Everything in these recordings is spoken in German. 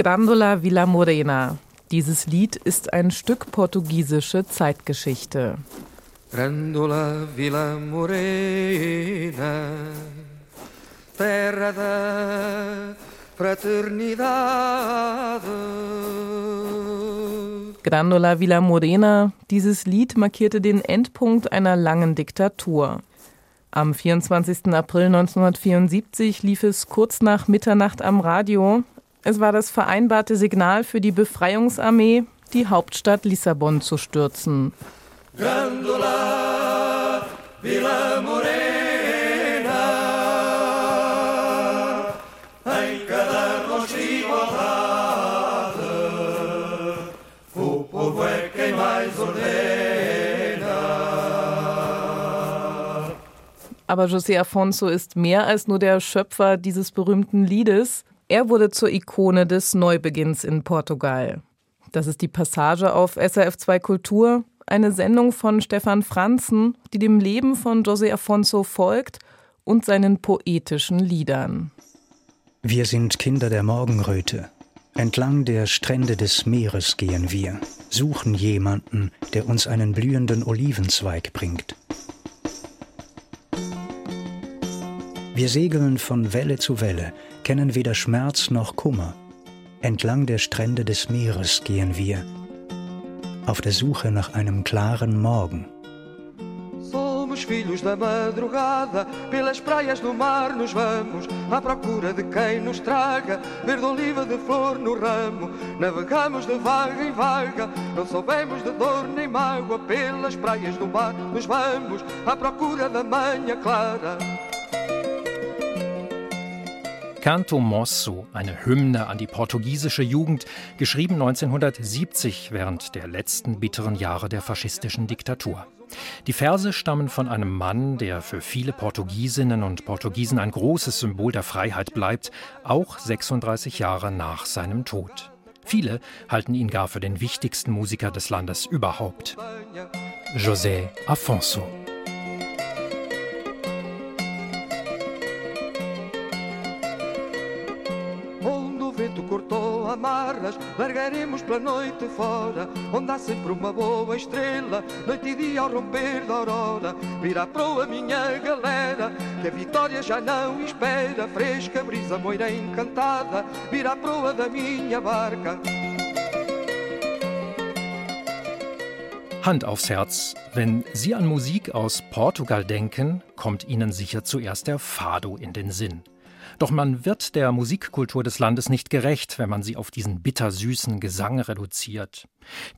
Grandola Villa Morena. Dieses Lied ist ein Stück portugiesische Zeitgeschichte. Grandola Villa Morena, terra da fraternidade. Grandola Villa Morena, dieses Lied markierte den Endpunkt einer langen Diktatur. Am 24. April 1974 lief es kurz nach Mitternacht am Radio. Es war das vereinbarte Signal für die Befreiungsarmee, die Hauptstadt Lissabon zu stürzen. Grandola, Villa Morena. Aber José Afonso ist mehr als nur der Schöpfer dieses berühmten Liedes. Er wurde zur Ikone des Neubeginns in Portugal. Das ist die Passage auf SRF2 Kultur, eine Sendung von Stefan Franzen, die dem Leben von José Afonso folgt und seinen poetischen Liedern. Wir sind Kinder der Morgenröte. Entlang der Strände des Meeres gehen wir, suchen jemanden, der uns einen blühenden Olivenzweig bringt. Wir segeln von Welle zu Welle, kennen weder Schmerz noch Kummer. Entlang der Strände des Meeres gehen wir, auf der Suche nach einem klaren Morgen. Somos filhos da madrugada, pelas praias do mar nos vamos, à procura de quem nos traga verde oliva de flor no ramo. Navegamos de vaga em vaga, não soubemos de dor nem mágoa, pelas praias do mar nos vamos, à procura da manhã clara. Canto Mosso, eine Hymne an die portugiesische Jugend, geschrieben 1970 während der letzten bitteren Jahre der faschistischen Diktatur. Die Verse stammen von einem Mann, der für viele Portugiesinnen und Portugiesen ein großes Symbol der Freiheit bleibt, auch 36 Jahre nach seinem Tod. Viele halten ihn gar für den wichtigsten Musiker des Landes überhaupt. José Afonso. Amarras, largaremos pela noite fora, onde há sempre uma boa estrela, noite e dia ao romper da aurora. Virá proa minha galera, que a vitória já não espera, fresca brisa moira encantada, virá proa da minha barca. Hand aufs Herz, wenn Sie an Musik aus Portugal denken, kommt Ihnen sicher zuerst der Fado in den Sinn. Doch man wird der Musikkultur des Landes nicht gerecht, wenn man sie auf diesen bittersüßen Gesang reduziert.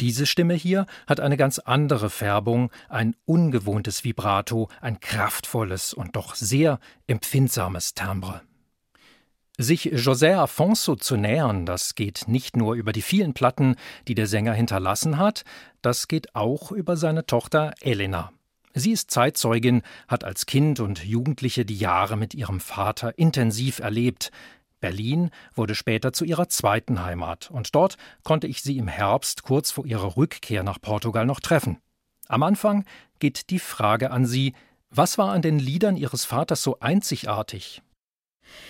Diese Stimme hier hat eine ganz andere Färbung, ein ungewohntes Vibrato, ein kraftvolles und doch sehr empfindsames Timbre. Sich José Afonso zu nähern, das geht nicht nur über die vielen Platten, die der Sänger hinterlassen hat, das geht auch über seine Tochter Elena. Sie ist Zeitzeugin, hat als Kind und Jugendliche die Jahre mit ihrem Vater intensiv erlebt. Berlin wurde später zu ihrer zweiten Heimat, und dort konnte ich sie im Herbst kurz vor ihrer Rückkehr nach Portugal noch treffen. Am Anfang geht die Frage an sie, was war an den Liedern ihres Vaters so einzigartig?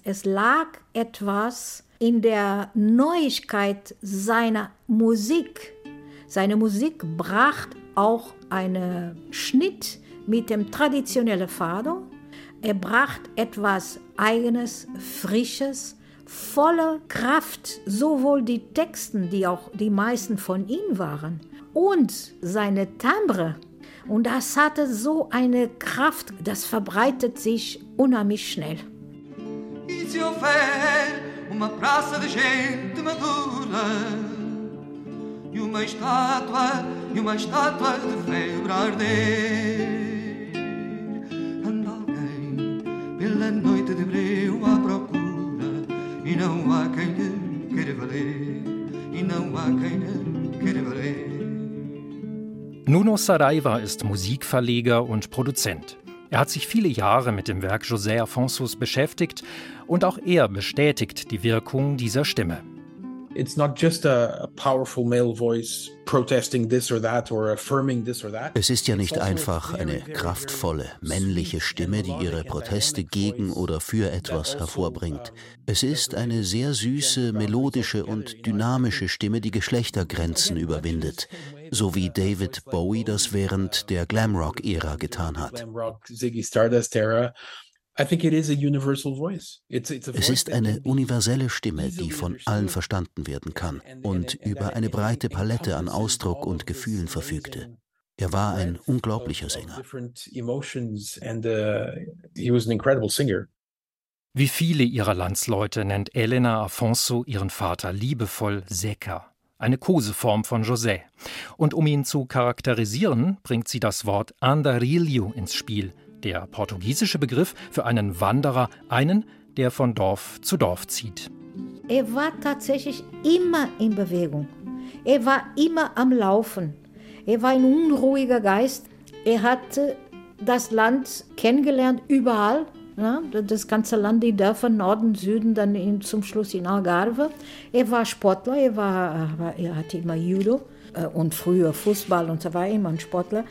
Es lag etwas in der Neuigkeit seiner Musik. Seine Musik brachte auch einen Schnitt mit dem traditionellen Fado. Er brachte etwas Eigenes, Frisches, voller Kraft, sowohl die Texten, die auch die meisten von ihm waren, und seine Timbre. Und das hatte so eine Kraft, das verbreitet sich unheimlich schnell. uma praça de gente madura e uma estátua, e uma estátua de febre arder. Anda alguém pela noite de breu à procura, e não há quem lhe queira valer, e não há quem lhe queira valer. Nuno Saraiva ist Musikverleger und Produzent. Er hat sich viele Jahre mit dem Werk José Afonsos beschäftigt und auch er bestätigt die Wirkung dieser Stimme. It's not just a, a powerful male voice protesting this or that or affirming this or that. Es ist ja nicht also einfach eine kraftvolle männliche Stimme, die ihre Proteste gegen oder für etwas hervorbringt. Es ist eine sehr süße, melodische und dynamische Stimme, die Geschlechtergrenzen überwindet, so wie David Bowie das während der Glamrock-Ära getan hat. Es ist eine universelle Stimme, die von allen verstanden werden kann und über eine breite Palette an Ausdruck und Gefühlen verfügte. Er war ein unglaublicher Sänger. Uh, Wie viele ihrer Landsleute nennt Elena Afonso ihren Vater liebevoll Seca, eine Koseform von José. Und um ihn zu charakterisieren, bringt sie das Wort Andarilho ins Spiel – der portugiesische Begriff für einen Wanderer, einen, der von Dorf zu Dorf zieht. Er war tatsächlich immer in Bewegung. Er war immer am Laufen. Er war ein unruhiger Geist. Er hatte das Land kennengelernt, überall. Ja, das ganze Land, die Dörfer, Norden, Süden, dann in, zum Schluss in Algarve. Er war Sportler, er, war, er hatte immer Judo äh, und früher Fußball und so war immer ein Sportler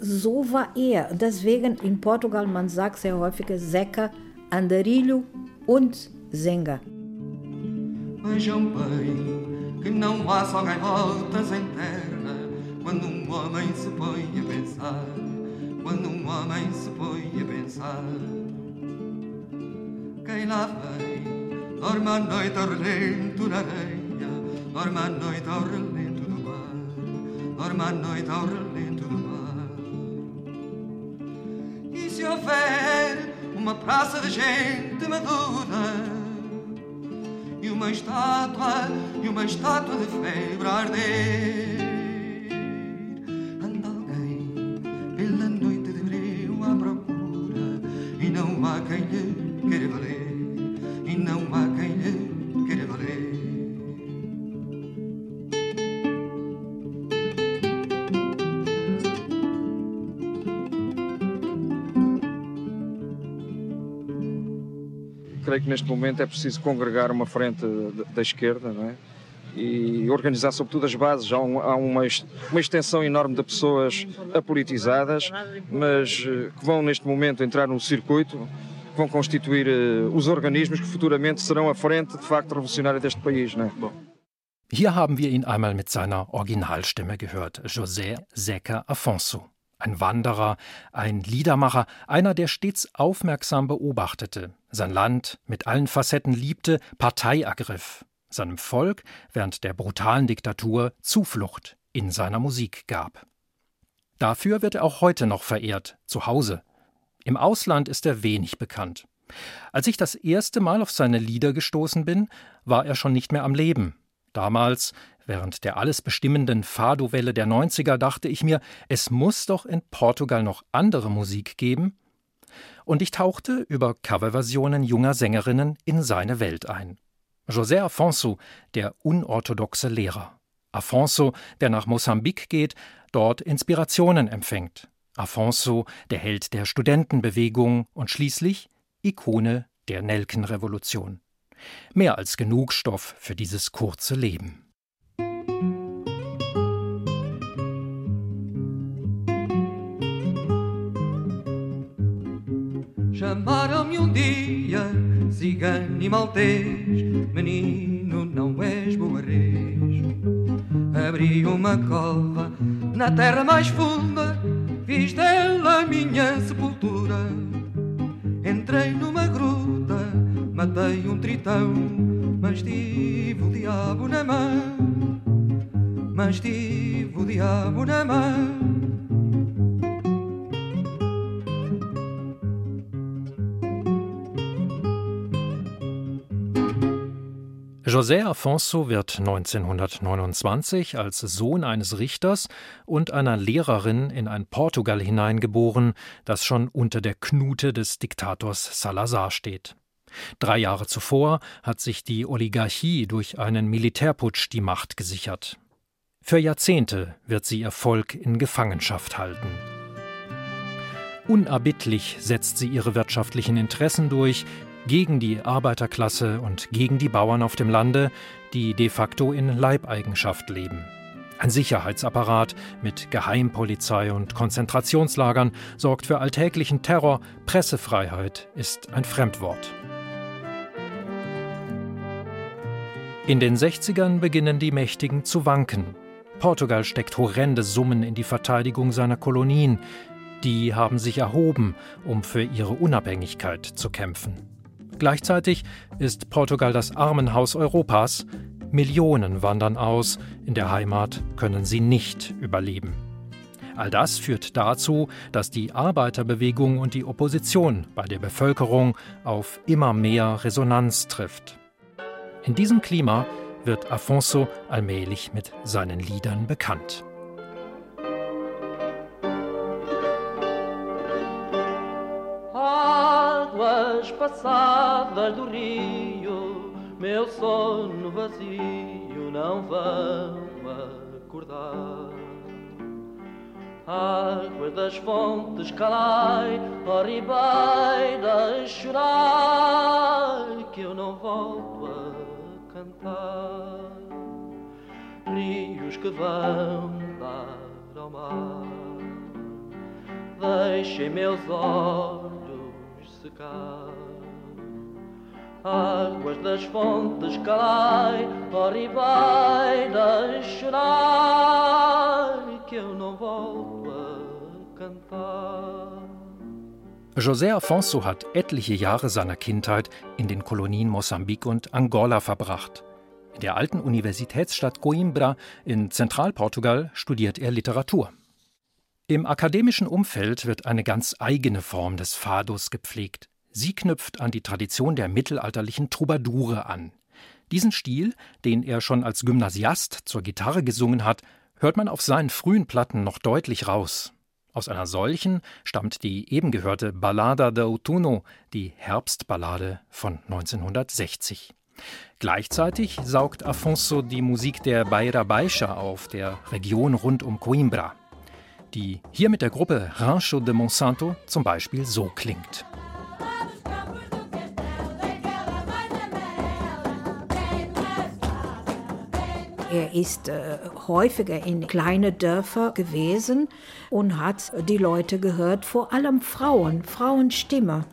so war er. Deswegen in Portugal, man sagt sehr häufig Zeca, Andarilho und Zenga. Vejam bem que não há só gaivotas em terra quando um homem se põe a pensar, quando um homem se põe a pensar. Quem lá vem, dorme a noite ao relento na areia, dorme a noite ao relento do mar, dorme a noite ao relento se houver uma praça de gente madura e uma estátua, e uma estátua de febre a arder. Anda alguém pela noite de breu à procura e não há quem lhe queira valer, e não há creio que neste momento é preciso congregar uma frente da esquerda, não é? e organizar sobretudo as bases. Há, um, há uma, uma, extensão enorme de pessoas apolitizadas, mas eh, que vão neste momento entrar no circuito, que vão constituir uh, os organismos que futuramente serão a frente de facto revolucionária deste país. Não é? Bom. Hier haben wir ihn einmal mit seiner Originalstimme gehört, José Zeca Afonso. Ein Wanderer, ein Liedermacher, einer, der stets aufmerksam beobachtete, sein Land mit allen Facetten liebte, Partei ergriff, seinem Volk während der brutalen Diktatur Zuflucht in seiner Musik gab. Dafür wird er auch heute noch verehrt, zu Hause. Im Ausland ist er wenig bekannt. Als ich das erste Mal auf seine Lieder gestoßen bin, war er schon nicht mehr am Leben. Damals, während der alles bestimmenden Fado-Welle der 90er, dachte ich mir, es muss doch in Portugal noch andere Musik geben, und ich tauchte über Coverversionen junger Sängerinnen in seine Welt ein. José Afonso, der unorthodoxe Lehrer. Afonso, der nach Mosambik geht, dort Inspirationen empfängt. Afonso, der Held der Studentenbewegung und schließlich Ikone der Nelkenrevolution. Mehr als genug Stoff für dieses kurze Leben. Chamaram-me um dia cigano e maltês, menino, não és boarês. Abri uma cova na terra mais funda, fiz dela minha sepultura. Entrei numa gruta, matei um tritão, mas tive o diabo na mão. Mas tive o diabo na mão. José Afonso wird 1929 als Sohn eines Richters und einer Lehrerin in ein Portugal hineingeboren, das schon unter der Knute des Diktators Salazar steht. Drei Jahre zuvor hat sich die Oligarchie durch einen Militärputsch die Macht gesichert. Für Jahrzehnte wird sie ihr Volk in Gefangenschaft halten. Unerbittlich setzt sie ihre wirtschaftlichen Interessen durch, gegen die Arbeiterklasse und gegen die Bauern auf dem Lande, die de facto in Leibeigenschaft leben. Ein Sicherheitsapparat mit Geheimpolizei und Konzentrationslagern sorgt für alltäglichen Terror, Pressefreiheit ist ein Fremdwort. In den 60ern beginnen die Mächtigen zu wanken. Portugal steckt horrende Summen in die Verteidigung seiner Kolonien. Die haben sich erhoben, um für ihre Unabhängigkeit zu kämpfen. Gleichzeitig ist Portugal das Armenhaus Europas. Millionen wandern aus, in der Heimat können sie nicht überleben. All das führt dazu, dass die Arbeiterbewegung und die Opposition bei der Bevölkerung auf immer mehr Resonanz trifft. In diesem Klima wird Afonso allmählich mit seinen Liedern bekannt. Águas passadas do rio, meu sono vazio não vão acordar. Águas das fontes calai, ó ribeiras chorai, que eu não volto a cantar. Rios que vão dar ao mar, deixem meus olhos secar. Águas das fontes calai, ó ribeiras chorai, que eu não volto a cantar. José Afonso hat etliche Jahre seiner Kindheit in den Kolonien Mosambik und Angola verbracht. In der alten Universitätsstadt Coimbra in Zentralportugal studiert er Literatur. Im akademischen Umfeld wird eine ganz eigene Form des Fados gepflegt. Sie knüpft an die Tradition der mittelalterlichen Troubadoure an. Diesen Stil, den er schon als Gymnasiast zur Gitarre gesungen hat, hört man auf seinen frühen Platten noch deutlich raus. Aus einer solchen stammt die eben gehörte Ballada de Outono, die Herbstballade von 1960. Gleichzeitig saugt Afonso die Musik der Beira Baixa auf, der Region rund um Coimbra, die hier mit der Gruppe Rancho de Monsanto zum Beispiel so klingt. Er ist äh, häufiger in kleine Dörfer gewesen und hat die Leute gehört, vor allem Frauen, Frauenstimme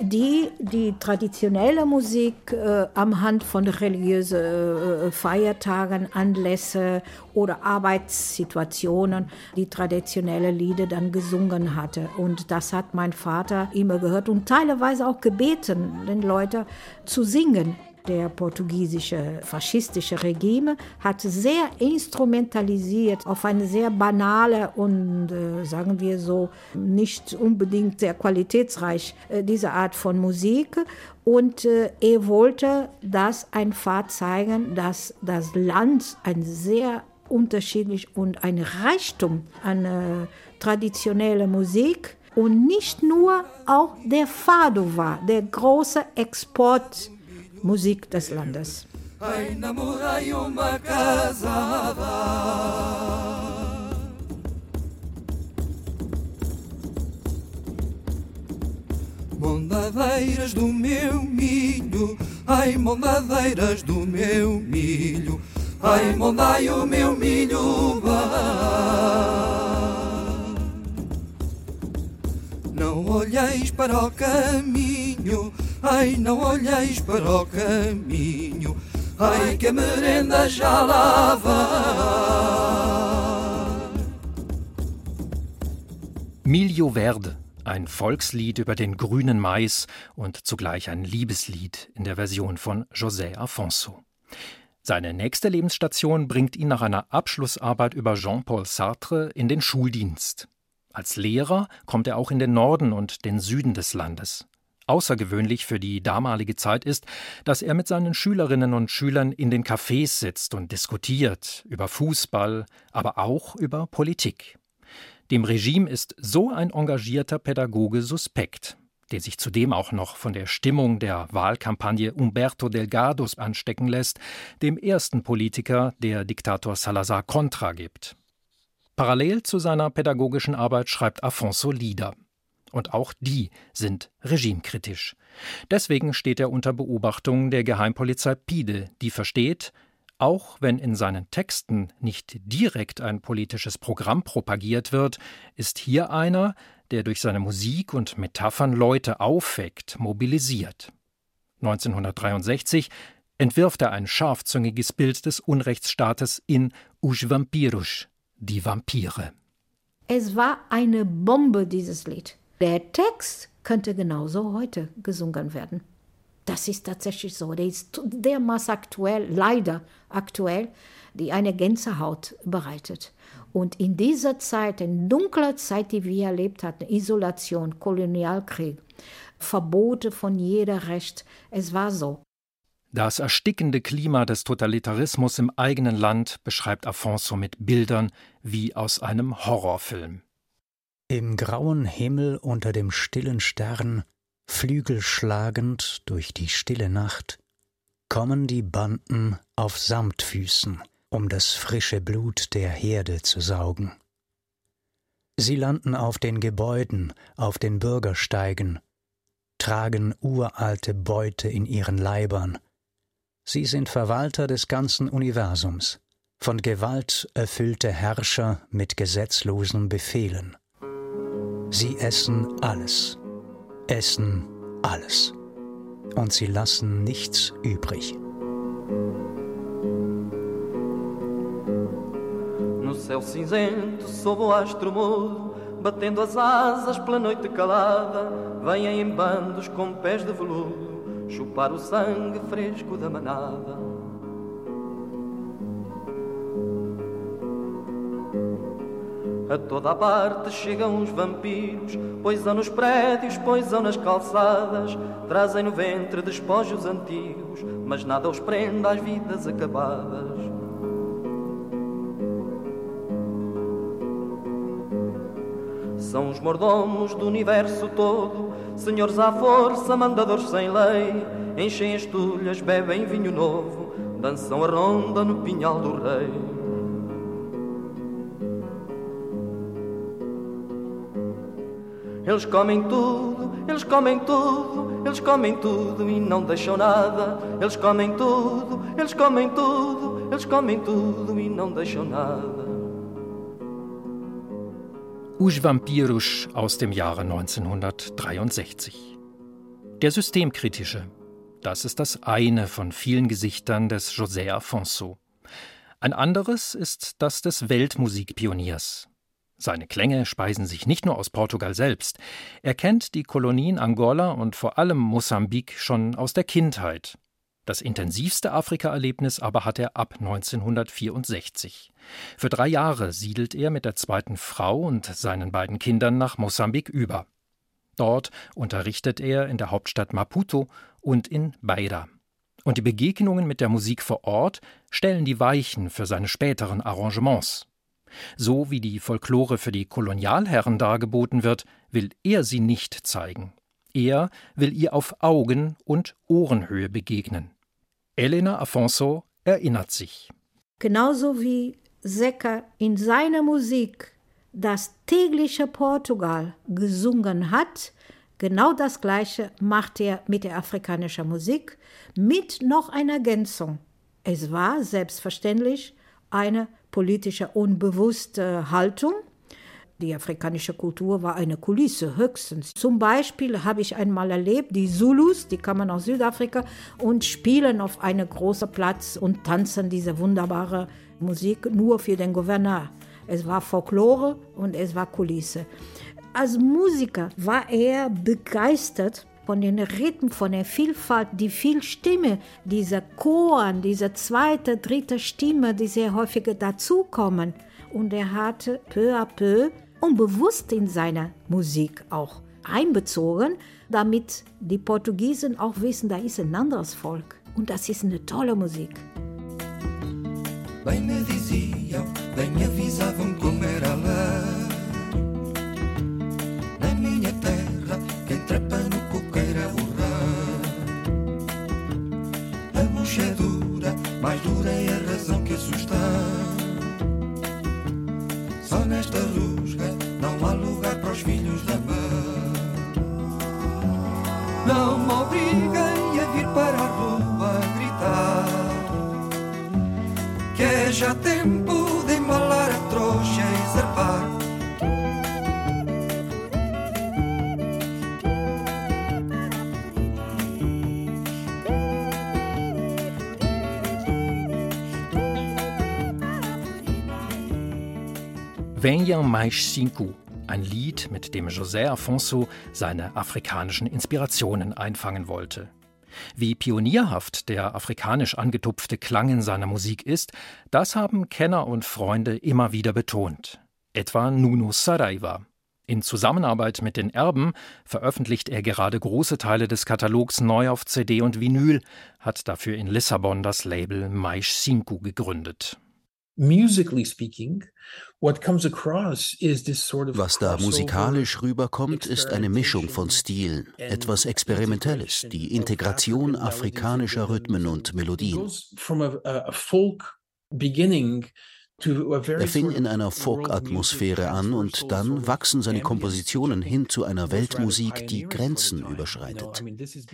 die die traditionelle Musik äh, am Hand von religiösen äh, Feiertagen, Anlässe oder Arbeitssituationen, die traditionelle Lieder dann gesungen hatte. Und das hat mein Vater immer gehört und teilweise auch gebeten, den Leuten zu singen der portugiesische faschistische Regime hat sehr instrumentalisiert auf eine sehr banale und äh, sagen wir so nicht unbedingt sehr qualitätsreich äh, diese Art von Musik. Und äh, er wollte das einfach zeigen, dass das Land ein sehr unterschiedlich und ein Reichtum an äh, traditioneller Musik und nicht nur auch der Fado war, der große Export Musik des Landes. Mondadeiras do meu milho, ai, mondadeiras do meu milho, ai, mondai o meu milho Não olheis para o caminho, Ai, não olheis para o caminho, ai que a merenda já lá vai. Milio Verde, ein Volkslied über den grünen Mais und zugleich ein Liebeslied in der Version von José Afonso. Seine nächste Lebensstation bringt ihn nach einer Abschlussarbeit über Jean-Paul Sartre in den Schuldienst. Als Lehrer kommt er auch in den Norden und den Süden des Landes. Außergewöhnlich für die damalige Zeit ist, dass er mit seinen Schülerinnen und Schülern in den Cafés sitzt und diskutiert über Fußball, aber auch über Politik. Dem Regime ist so ein engagierter Pädagoge suspekt, der sich zudem auch noch von der Stimmung der Wahlkampagne Umberto Delgados anstecken lässt, dem ersten Politiker, der Diktator Salazar Contra gibt. Parallel zu seiner pädagogischen Arbeit schreibt Afonso Lieder. Und auch die sind regimekritisch. Deswegen steht er unter Beobachtung der Geheimpolizei Pide, die versteht, auch wenn in seinen Texten nicht direkt ein politisches Programm propagiert wird, ist hier einer, der durch seine Musik und Metaphern Leute aufweckt, mobilisiert. 1963 entwirft er ein scharfzüngiges Bild des Unrechtsstaates in Os Vampiros, die Vampire. Es war eine Bombe, dieses Lied. Der Text könnte genauso heute gesungen werden. Das ist tatsächlich so. Der ist dermaßen aktuell, leider aktuell, die eine Gänsehaut bereitet. Und in dieser Zeit, in dunkler Zeit, die wir erlebt hatten, Isolation, Kolonialkrieg, Verbote von jeder Recht, es war so. Das erstickende Klima des Totalitarismus im eigenen Land beschreibt Afonso mit Bildern wie aus einem Horrorfilm. Im grauen Himmel unter dem stillen Stern Flügel schlagend durch die stille Nacht, kommen die Banden auf Samtfüßen, um das frische Blut der Herde zu saugen. Sie landen auf den Gebäuden, auf den Bürgersteigen, tragen uralte Beute in ihren Leibern. Sie sind Verwalter des ganzen Universums, von Gewalt erfüllte Herrscher mit gesetzlosen Befehlen. Sie essen alles, essen alles. Und sie lassen nichts übrig. No céu cinzento, sob o astro mudo, batendo as asas pela noite calada, vêm em bandos com pés de veludo, chupar o sangue fresco da manada. A toda a parte chegam os vampiros, poisam nos prédios, poisam nas calçadas, trazem no ventre despojos antigos, mas nada os prende às vidas acabadas. São os mordomos do universo todo, senhores à força, mandadores sem lei, enchem as tulhas, bebem vinho novo, dançam a ronda no pinhal do rei. Eles comem tudo, eles comem tudo, eles comem tudo e não deixam nada. Eles comem tudo, eles comem tudo, eles comem tudo e não deixam nada. Os Vampiros aus dem Jahre 1963. Der Systemkritische. Das ist das eine von vielen Gesichtern des José Afonso. Ein anderes ist das des Weltmusikpioniers, seine Klänge speisen sich nicht nur aus Portugal selbst. Er kennt die Kolonien Angola und vor allem Mosambik schon aus der Kindheit. Das intensivste Afrika-Erlebnis aber hat er ab 1964. Für drei Jahre siedelt er mit der zweiten Frau und seinen beiden Kindern nach Mosambik über. Dort unterrichtet er in der Hauptstadt Maputo und in Beira. Und die Begegnungen mit der Musik vor Ort stellen die Weichen für seine späteren Arrangements. So wie die Folklore für die Kolonialherren dargeboten wird, will er sie nicht zeigen. Er will ihr auf Augen- und Ohrenhöhe begegnen. Elena Afonso erinnert sich. Genauso wie Secker in seiner Musik das tägliche Portugal gesungen hat, genau das Gleiche macht er mit der afrikanischen Musik, mit noch einer Ergänzung. Es war selbstverständlich eine politische unbewusste Haltung. Die afrikanische Kultur war eine Kulisse höchstens. Zum Beispiel habe ich einmal erlebt, die Zulus, die kommen aus Südafrika und spielen auf einem großen Platz und tanzen diese wunderbare Musik nur für den Gouverneur. Es war Folklore und es war Kulisse. Als Musiker war er begeistert von den Rhythmen, von der Vielfalt, die Vielstimme, dieser Chor, diese zweite, dritte Stimme, die sehr häufig dazukommen. Und er hatte peu à peu unbewusst in seiner Musik auch einbezogen, damit die Portugiesen auch wissen, da ist ein anderes Volk. Und das ist eine tolle Musik. Bem me diziam, bem assustar. Só nesta rusga não há lugar para os filhos da mãe, Não me obriguem a vir para a rua a gritar. Que é já tempo Venha mais cinco, ein Lied, mit dem José Afonso seine afrikanischen Inspirationen einfangen wollte. Wie pionierhaft der afrikanisch angetupfte Klang in seiner Musik ist, das haben Kenner und Freunde immer wieder betont. Etwa Nuno Saraiva. In Zusammenarbeit mit den Erben veröffentlicht er gerade große Teile des Katalogs neu auf CD und Vinyl, hat dafür in Lissabon das Label Mais Cinco gegründet. Musically speaking, was da musikalisch rüberkommt, ist eine Mischung von Stilen, etwas Experimentelles, die Integration afrikanischer Rhythmen und Melodien. Er fing in einer Folk-Atmosphäre an und dann wachsen seine Kompositionen hin zu einer Weltmusik, die Grenzen überschreitet.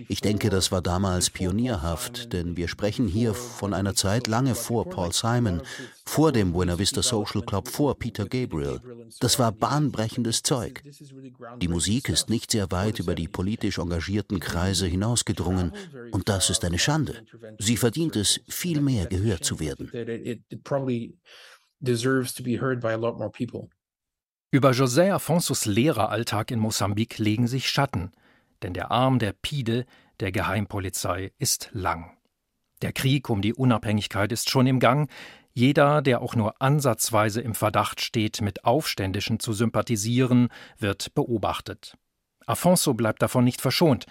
Ich denke, das war damals pionierhaft, denn wir sprechen hier von einer Zeit lange vor Paul Simon, vor dem Buena Vista Social Club, vor Peter Gabriel. Das war bahnbrechendes Zeug. Die Musik ist nicht sehr weit über die politisch engagierten Kreise hinausgedrungen und das ist eine Schande. Sie verdient es, viel mehr gehört zu werden deserves to be heard by a lot more people. Über José Afonsos Lehreralltag in Mosambik legen sich Schatten, denn der Arm der Pide, der Geheimpolizei, ist lang. Der Krieg um die Unabhängigkeit ist schon im Gang. Jeder, der auch nur ansatzweise im Verdacht steht, mit Aufständischen zu sympathisieren, wird beobachtet. Afonso bleibt davon nicht verschont,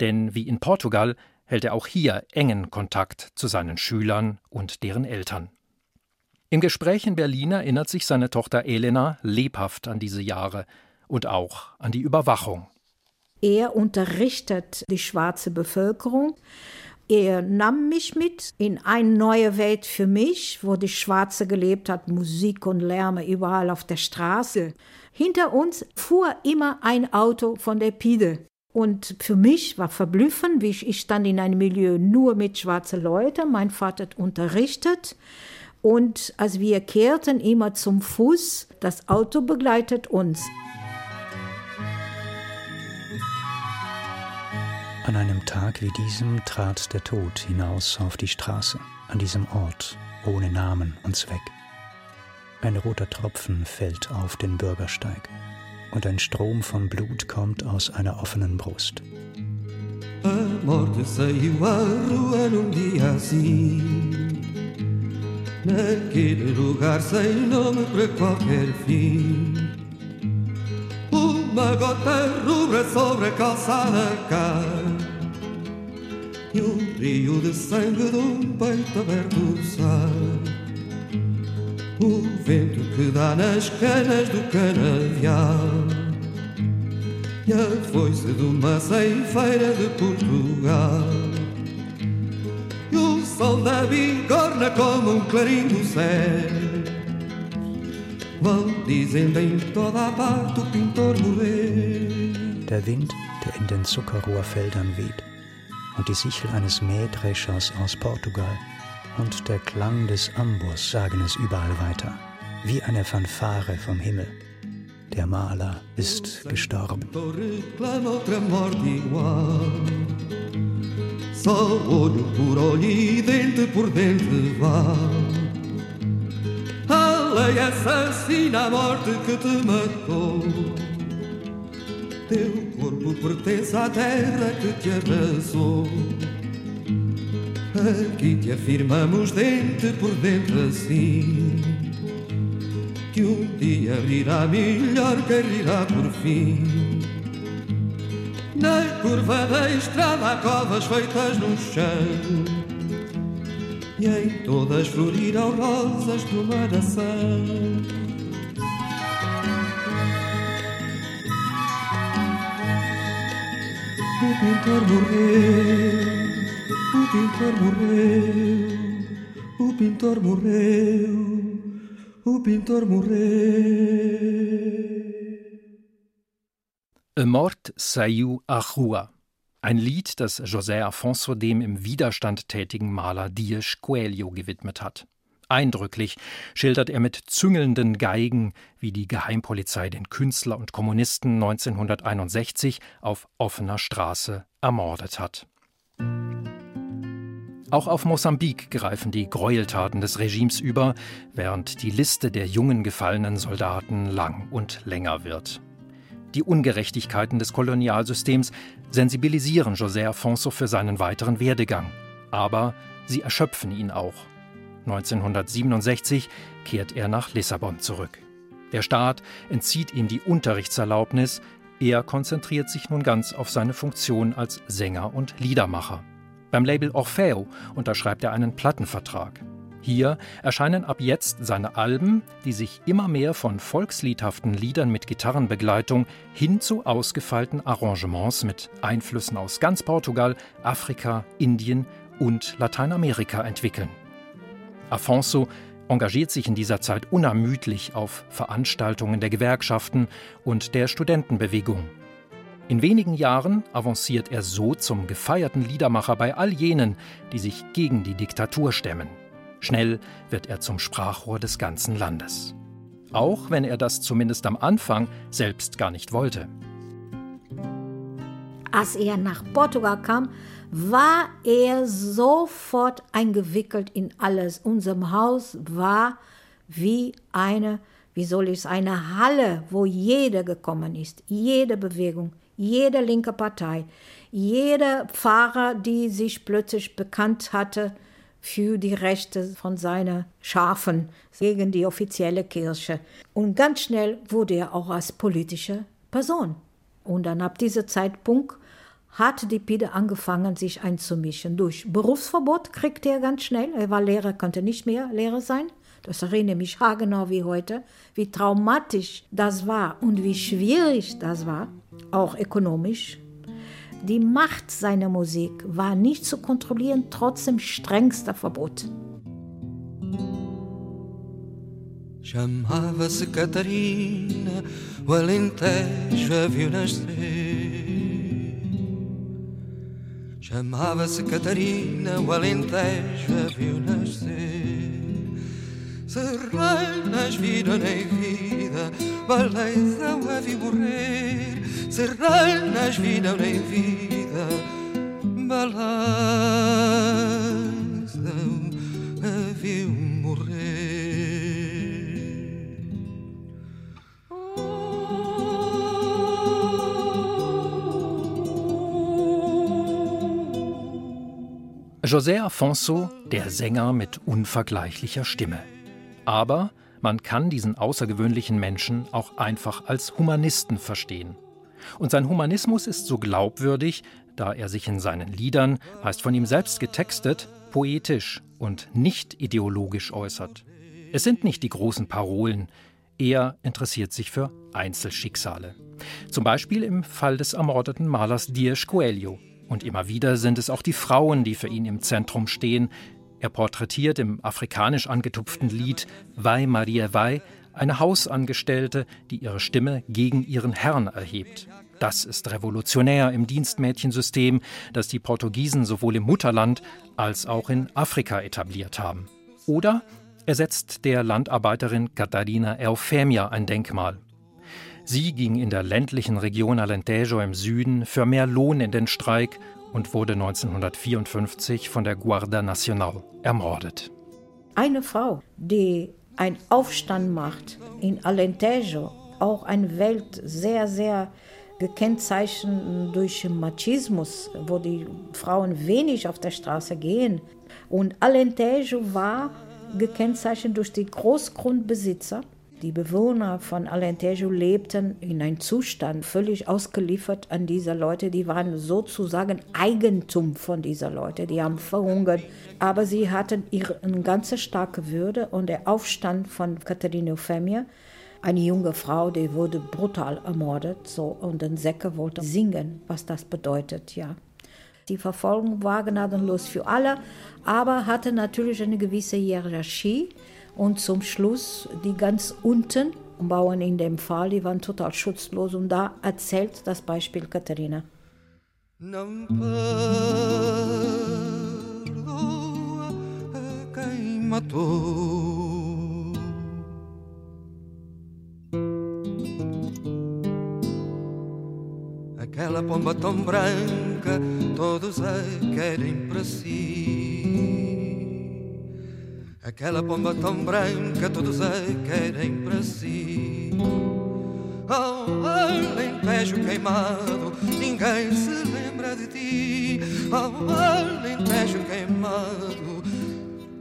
denn wie in Portugal hält er auch hier engen Kontakt zu seinen Schülern und deren Eltern. Im Gespräch in Berlin erinnert sich seine Tochter Elena lebhaft an diese Jahre und auch an die Überwachung. Er unterrichtet die schwarze Bevölkerung. Er nahm mich mit in eine neue Welt für mich, wo die Schwarze gelebt hat, Musik und Lärm überall auf der Straße. Hinter uns fuhr immer ein Auto von der Pide. Und für mich war verblüffend, wie ich, ich stand in einem Milieu nur mit schwarzen Leuten. Mein Vater hat unterrichtet. Und als wir kehrten immer zum Fuß, das Auto begleitet uns. An einem Tag wie diesem trat der Tod hinaus auf die Straße, an diesem Ort, ohne Namen und Zweck. Ein roter Tropfen fällt auf den Bürgersteig und ein Strom von Blut kommt aus einer offenen Brust. Naquele lugar sem nome para qualquer fim. Uma gota rubra sobre a calçada cai e um rio de sangue de um peito aberto sai. O vento que dá nas canas do canavial e a foice de uma ceifeira de Portugal sol da bigorna como um clarim do céu. Vão dizendo em toda a parte o pintor morreu. Der Wind, der in den Zuckerrohrfeldern weht, und die Sichel eines Mähdreschers aus Portugal und der Klang des Amburs sagen es überall weiter, wie eine Fanfare vom Himmel. Der Maler ist gestorben. Só olho por olho e dente por dente vá. A lei assassina a morte que te matou. Teu corpo pertence à terra que te arrasou. Aqui te afirmamos dente por dente assim. Que um dia abrirá melhor que rirá por fim. Na curva da estrada há covas feitas no chão E em todas florirão rosas do maração O pintor morreu, o pintor morreu, o pintor morreu, o pintor morreu. A Mort saiu a rua. Ein Lied, das José Afonso dem im Widerstand tätigen Maler Dias Coelho gewidmet hat. Eindrücklich schildert er mit züngelnden Geigen, wie die Geheimpolizei den Künstler und Kommunisten 1961 auf offener Straße ermordet hat. Auch auf Mosambik greifen die Gräueltaten des Regimes über, während die Liste der jungen gefallenen Soldaten lang und länger wird. Die Ungerechtigkeiten des Kolonialsystems sensibilisieren José Afonso für seinen weiteren Werdegang, aber sie erschöpfen ihn auch. 1967 kehrt er nach Lissabon zurück. Der Staat entzieht ihm die Unterrichtserlaubnis, er konzentriert sich nun ganz auf seine Funktion als Sänger und Liedermacher. Beim Label Orfeo unterschreibt er einen Plattenvertrag. Hier erscheinen ab jetzt seine Alben, die sich immer mehr von volksliedhaften Liedern mit Gitarrenbegleitung hin zu ausgefeilten Arrangements mit Einflüssen aus ganz Portugal, Afrika, Indien und Lateinamerika entwickeln. Afonso engagiert sich in dieser Zeit unermüdlich auf Veranstaltungen der Gewerkschaften und der Studentenbewegung. In wenigen Jahren avanciert er so zum gefeierten Liedermacher bei all jenen, die sich gegen die Diktatur stemmen. Schnell wird er zum Sprachrohr des ganzen Landes. Auch wenn er das zumindest am Anfang selbst gar nicht wollte. Als er nach Portugal kam, war er sofort eingewickelt in alles. Unser Haus war wie eine, wie soll ich es, eine Halle, wo jeder gekommen ist, jede Bewegung, jede linke Partei, jeder Pfarrer, die sich plötzlich bekannt hatte für die Rechte von seinen Schafen gegen die offizielle Kirche. Und ganz schnell wurde er auch als politische Person. Und dann ab diesem Zeitpunkt hat die Pide angefangen, sich einzumischen. Durch Berufsverbot kriegte er ganz schnell. Er war Lehrer, konnte nicht mehr Lehrer sein. Das erinnere mich haargenau wie heute, wie traumatisch das war und wie schwierig das war, auch ökonomisch. Die Macht seiner Musik war nicht zu kontrollieren, trotzdem strengster Verbot. Chamava-se Catarina, o Alentejo viu nascer. Chamava-se Catarina, o Alentejo a viu nascer. Serranas viram nem vida, baleizão a viu morrer. Serranas viram nem vida, baleizão a José Afonso, der Sänger mit unvergleichlicher Stimme. Aber man kann diesen außergewöhnlichen Menschen auch einfach als Humanisten verstehen. Und sein Humanismus ist so glaubwürdig, da er sich in seinen Liedern, meist von ihm selbst getextet, poetisch und nicht ideologisch äußert. Es sind nicht die großen Parolen, er interessiert sich für Einzelschicksale. Zum Beispiel im Fall des ermordeten Malers Dias Coelho, und immer wieder sind es auch die Frauen, die für ihn im Zentrum stehen. Er porträtiert im afrikanisch angetupften Lied Vai Maria Vai eine Hausangestellte, die ihre Stimme gegen ihren Herrn erhebt. Das ist revolutionär im Dienstmädchensystem, das die Portugiesen sowohl im Mutterland als auch in Afrika etabliert haben. Oder er setzt der Landarbeiterin Catarina Eufemia ein Denkmal. Sie ging in der ländlichen Region Alentejo im Süden für mehr Lohn in den Streik und wurde 1954 von der Guarda Nacional ermordet. Eine Frau, die einen Aufstand macht in Alentejo, auch eine Welt sehr, sehr gekennzeichnet durch Machismus, wo die Frauen wenig auf der Straße gehen. Und Alentejo war gekennzeichnet durch die Großgrundbesitzer, die Bewohner von Alentejo lebten in einem Zustand völlig ausgeliefert an diese Leute. Die waren sozusagen Eigentum von dieser Leute. Die haben verhungert, aber sie hatten ihre ganze starke Würde und der Aufstand von Katharina Eufemia, eine junge Frau, die wurde brutal ermordet, so und ein Säcke wollte singen, was das bedeutet, ja. Die Verfolgung war gnadenlos für alle, aber hatte natürlich eine gewisse Hierarchie und zum Schluss die ganz unten, Bauern in dem Fall, die waren total schutzlos. Und da erzählt das Beispiel Katharina. Não perdoa quem matou. Aquela pomba tão branca, todos a querem para si. Aquela pomba tão branca, todos a querem para si. Oh, Alentejo queimado, ninguém se lembra de ti. Oh, Alentejo queimado,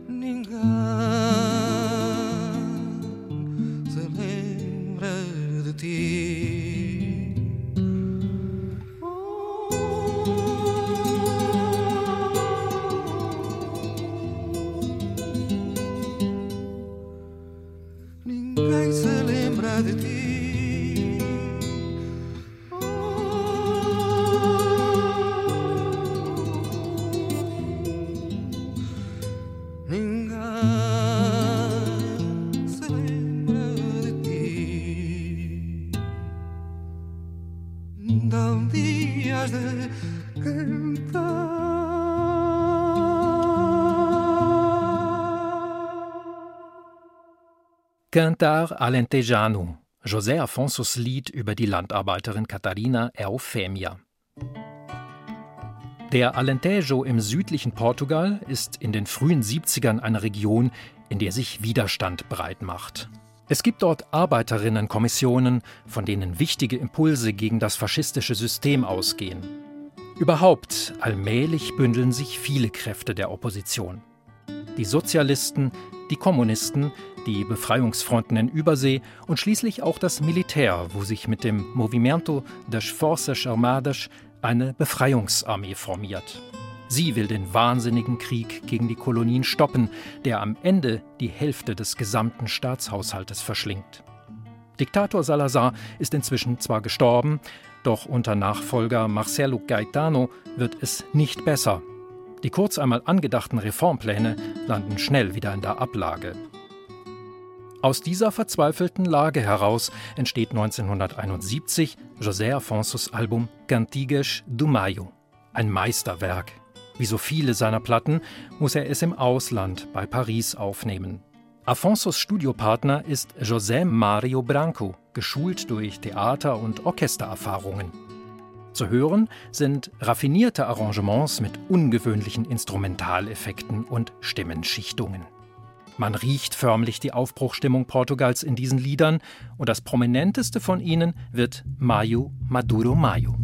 ninguém Cantar Alentejano, José Afonsos Lied über die Landarbeiterin Catarina Eufemia. Der Alentejo im südlichen Portugal ist in den frühen 70ern eine Region, in der sich Widerstand breit macht. Es gibt dort Arbeiterinnenkommissionen, von denen wichtige Impulse gegen das faschistische System ausgehen. Überhaupt, allmählich bündeln sich viele Kräfte der Opposition. Die Sozialisten, die Kommunisten, die Befreiungsfronten in Übersee und schließlich auch das Militär, wo sich mit dem Movimento das Forças Armadas eine Befreiungsarmee formiert. Sie will den wahnsinnigen Krieg gegen die Kolonien stoppen, der am Ende die Hälfte des gesamten Staatshaushaltes verschlingt. Diktator Salazar ist inzwischen zwar gestorben, doch unter Nachfolger Marcelo Gaetano wird es nicht besser. Die kurz einmal angedachten Reformpläne landen schnell wieder in der Ablage. Aus dieser verzweifelten Lage heraus entsteht 1971 José Afonsos Album Cantigas do Maio, ein Meisterwerk. Wie so viele seiner Platten muss er es im Ausland bei Paris aufnehmen. Afonsos Studiopartner ist José Mario Branco, geschult durch Theater- und Orchestererfahrungen. Zu hören sind raffinierte Arrangements mit ungewöhnlichen Instrumentaleffekten und Stimmenschichtungen. Man riecht förmlich die Aufbruchstimmung Portugals in diesen Liedern und das prominenteste von ihnen wird Maio Maduro Maio.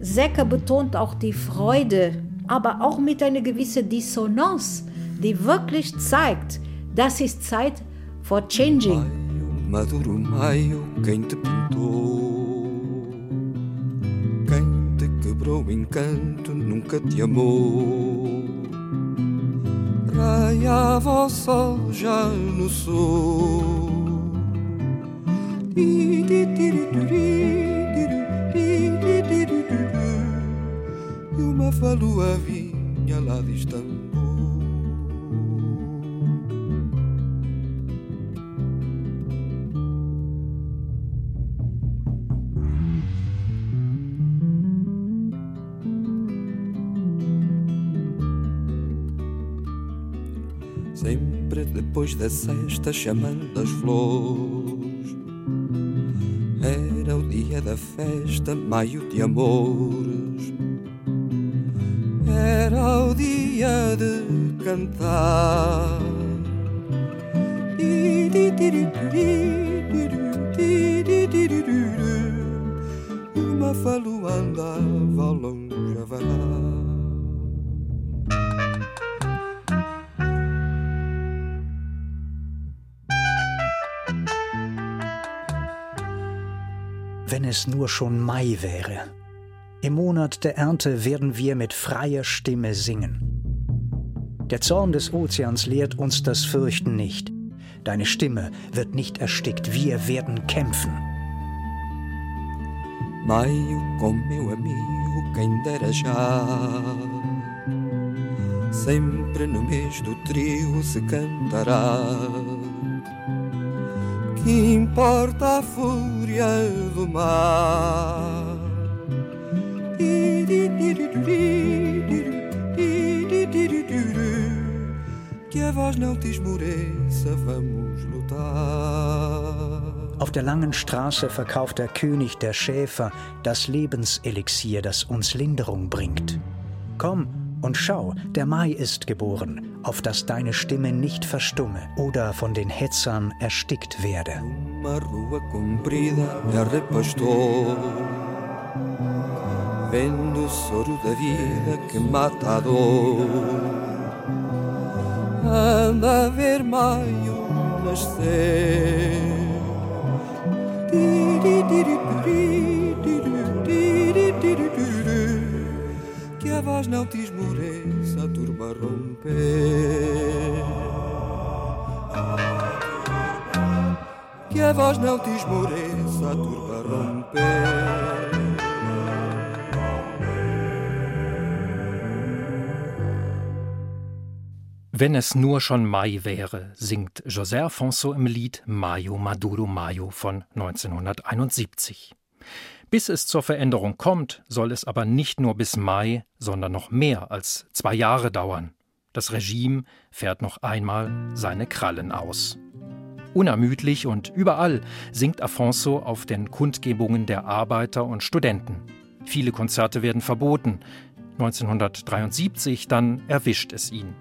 Zecker betont auch die Freude, aber auch mit einer gewissen Dissonanz, die wirklich zeigt, das ist Zeit for changing. Maduro Maio, quem te pintou? Quebrou o encanto nunca te amou. Raiava o sol já no sul. E uma falua vinha lá de depois da sexta chamando as flores Era o dia da festa, maio de amores Era o dia de cantar E uma falua andava ao longe a varar es nur schon Mai wäre. Im Monat der Ernte werden wir mit freier Stimme singen. Der Zorn des Ozeans lehrt uns das Fürchten nicht. Deine Stimme wird nicht erstickt, wir werden kämpfen. Maio com meu amigo, quem dera já. Sempre no mês do trio se cantará. Importa a fúria do mar? Que a voz não te esmoreça, vamos lutar. Auf der langen Straße verkauft der König der Schäfer das Lebenselixier, das uns Linderung bringt. Komm und schau, der Mai ist geboren, auf dass deine Stimme nicht verstumme oder von den Hetzern erstickt werde. Vendo a dor. Anda a ver maio nascer Que a voz não te esmoreça, a turba romper Que a voz não te esmoreça, a turba romper Wenn es nur schon Mai wäre, singt José Afonso im Lied Mayo Maduro Mayo von 1971. Bis es zur Veränderung kommt, soll es aber nicht nur bis Mai, sondern noch mehr als zwei Jahre dauern. Das Regime fährt noch einmal seine Krallen aus. Unermüdlich und überall singt Afonso auf den Kundgebungen der Arbeiter und Studenten. Viele Konzerte werden verboten. 1973 dann erwischt es ihn.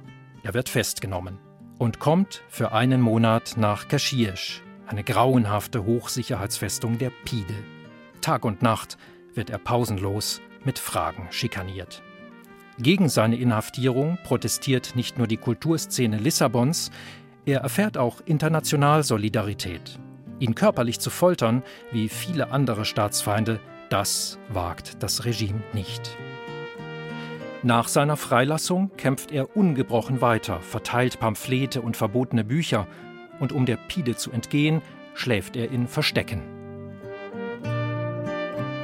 Er wird festgenommen und kommt für einen Monat nach Kashish, eine grauenhafte Hochsicherheitsfestung der Pide. Tag und Nacht wird er pausenlos mit Fragen schikaniert. Gegen seine Inhaftierung protestiert nicht nur die Kulturszene Lissabons, er erfährt auch international Solidarität. Ihn körperlich zu foltern, wie viele andere Staatsfeinde, das wagt das Regime nicht. Nach seiner Freilassung kämpft er ungebrochen weiter, verteilt Pamphlete und verbotene Bücher, und um der Pide zu entgehen, schläft er in Verstecken.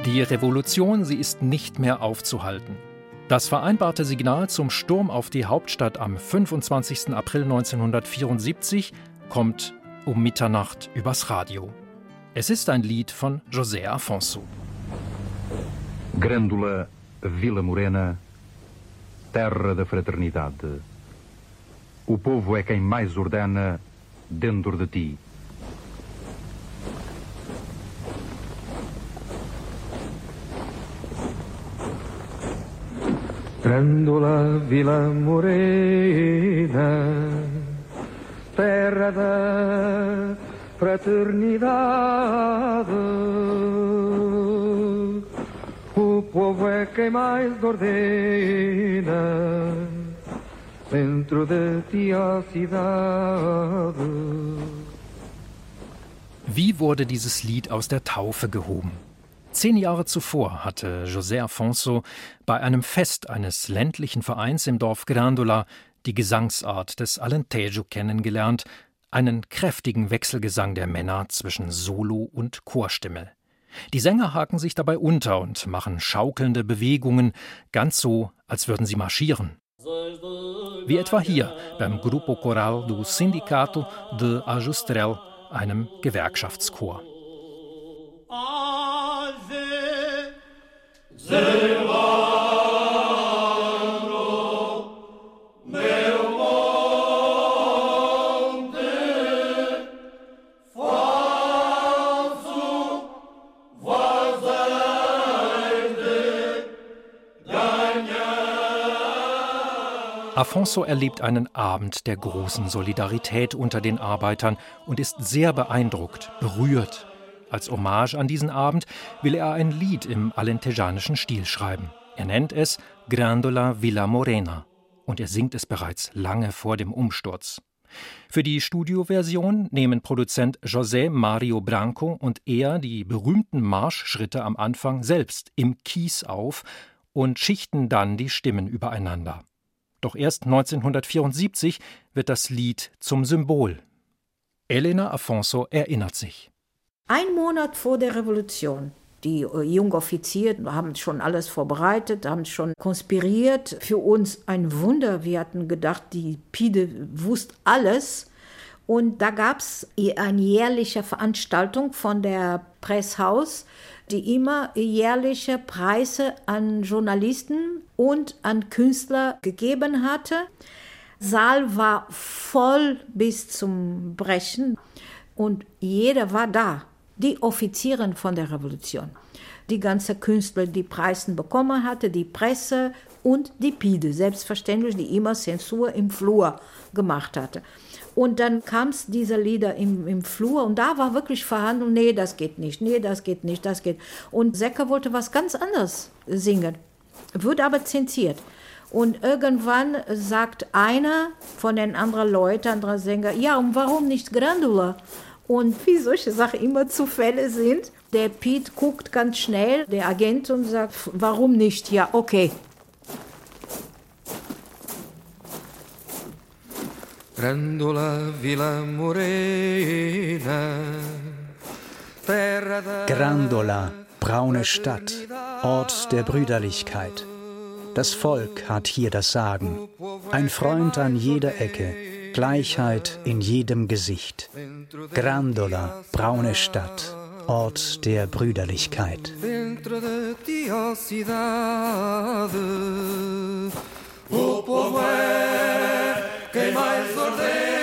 Die Revolution, sie ist nicht mehr aufzuhalten. Das vereinbarte Signal zum Sturm auf die Hauptstadt am 25. April 1974 kommt um Mitternacht übers Radio. Es ist ein Lied von José Afonso. Grândola Vila Morena, terra da fraternidade. O povo é quem mais ordena dentro de ti. Grândola Vila Morena, terra da fraternidade. O povo é quem mais ordena dentro de ti a cidade. Wie wurde dieses Lied aus der Taufe gehoben? Zehn Jahre zuvor hatte José Afonso bei einem Fest eines ländlichen Vereins im Dorf Grandola die Gesangsart des Alentejo kennengelernt, einen kräftigen Wechselgesang der Männer zwischen Solo und Chorstimme. Die Sänger haken sich dabei unter und machen schaukelnde Bewegungen, ganz so, als würden sie marschieren. Wie etwa hier beim Grupo Coral do Sindicato de Ajustrel, einem Gewerkschaftschor. Afonso erlebt einen Abend der großen Solidarität unter den Arbeitern und ist sehr beeindruckt, berührt. Als Hommage an diesen Abend will er ein Lied im alentejanischen Stil schreiben. Er nennt es Grandola Villa Morena und er singt es bereits lange vor dem Umsturz. Für die Studioversion nehmen Produzent José Mario Branco und er die berühmten Marschschritte am Anfang selbst im Kies auf und schichten dann die Stimmen übereinander. Doch erst 1974 wird das Lied zum Symbol. Elena Afonso erinnert sich. Ein Monat vor der Revolution. Die äh, jungen Offiziere haben schon alles vorbereitet, haben schon konspiriert. Für uns ein Wunder. Wir hatten gedacht, die Pide wusste alles. Und da gab es eine jährliche Veranstaltung von der Presshaus, die immer jährliche Preise an Journalisten und an Künstler gegeben hatte. Saal war voll bis zum Brechen und jeder war da. Die Offizieren von der Revolution, die ganze Künstler, die Preise bekommen hatte, die Presse und die Pide, selbstverständlich, die immer Zensur im Flur gemacht hatte. Und dann kam es diese Lieder im, im Flur und da war wirklich Verhandlung, nee, das geht nicht, nee, das geht nicht, das geht. Und Secker wollte was ganz anderes singen, wurde aber zensiert. Und irgendwann sagt einer von den anderen Leuten, anderer Sänger, ja, und warum nicht Grandula? Und wie solche Sachen immer Zufälle sind, der Pete guckt ganz schnell, der Agent, und sagt, warum nicht? Ja, okay. Grandula Villa Morena. Grandola, braune Stadt, Ort der Brüderlichkeit. Das Volk hat hier das Sagen. Ein Freund an jeder Ecke, Gleichheit in jedem Gesicht. Grandola, braune Stadt, Ort der Brüderlichkeit. Dentro de ti, ó cidade, o povo é quem mais ordena.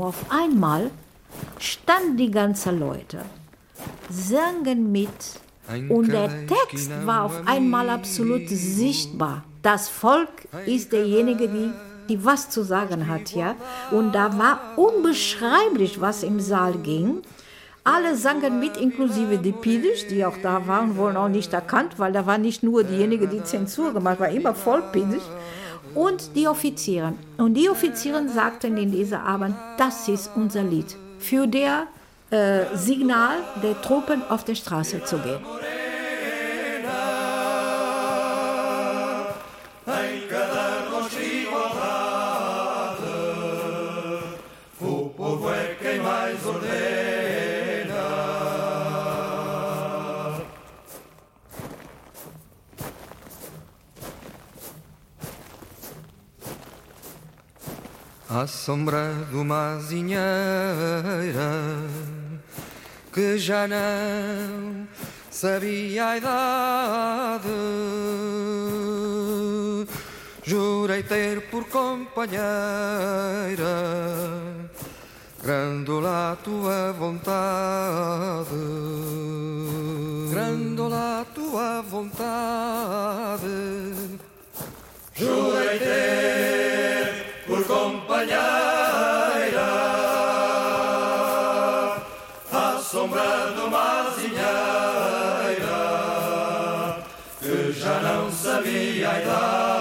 Auf einmal standen die ganzen Leute, sangen mit und der Text war auf einmal absolut sichtbar. Das Volk ist derjenige, die, die was zu sagen hat, ja. Und da war unbeschreiblich, was im Saal ging. Alle sangen mit, inklusive die Pidisch, die auch da waren, wurden auch nicht erkannt, weil da war nicht nur diejenige, die Zensur gemacht war, immer voll Pidisch. Und die Offiziere. Und die Offiziere sagten in dieser Abend, das ist unser Lied. Für der äh, Signal der Truppen auf die Straße zu gehen. À sombra de uma azinheira que já não sabia a idade. Jurei ter por companheira Grandola a tua vontade Grandola a tua vontade Jurei ter companheira A sombra de uma azinheira Que já não sabia a idade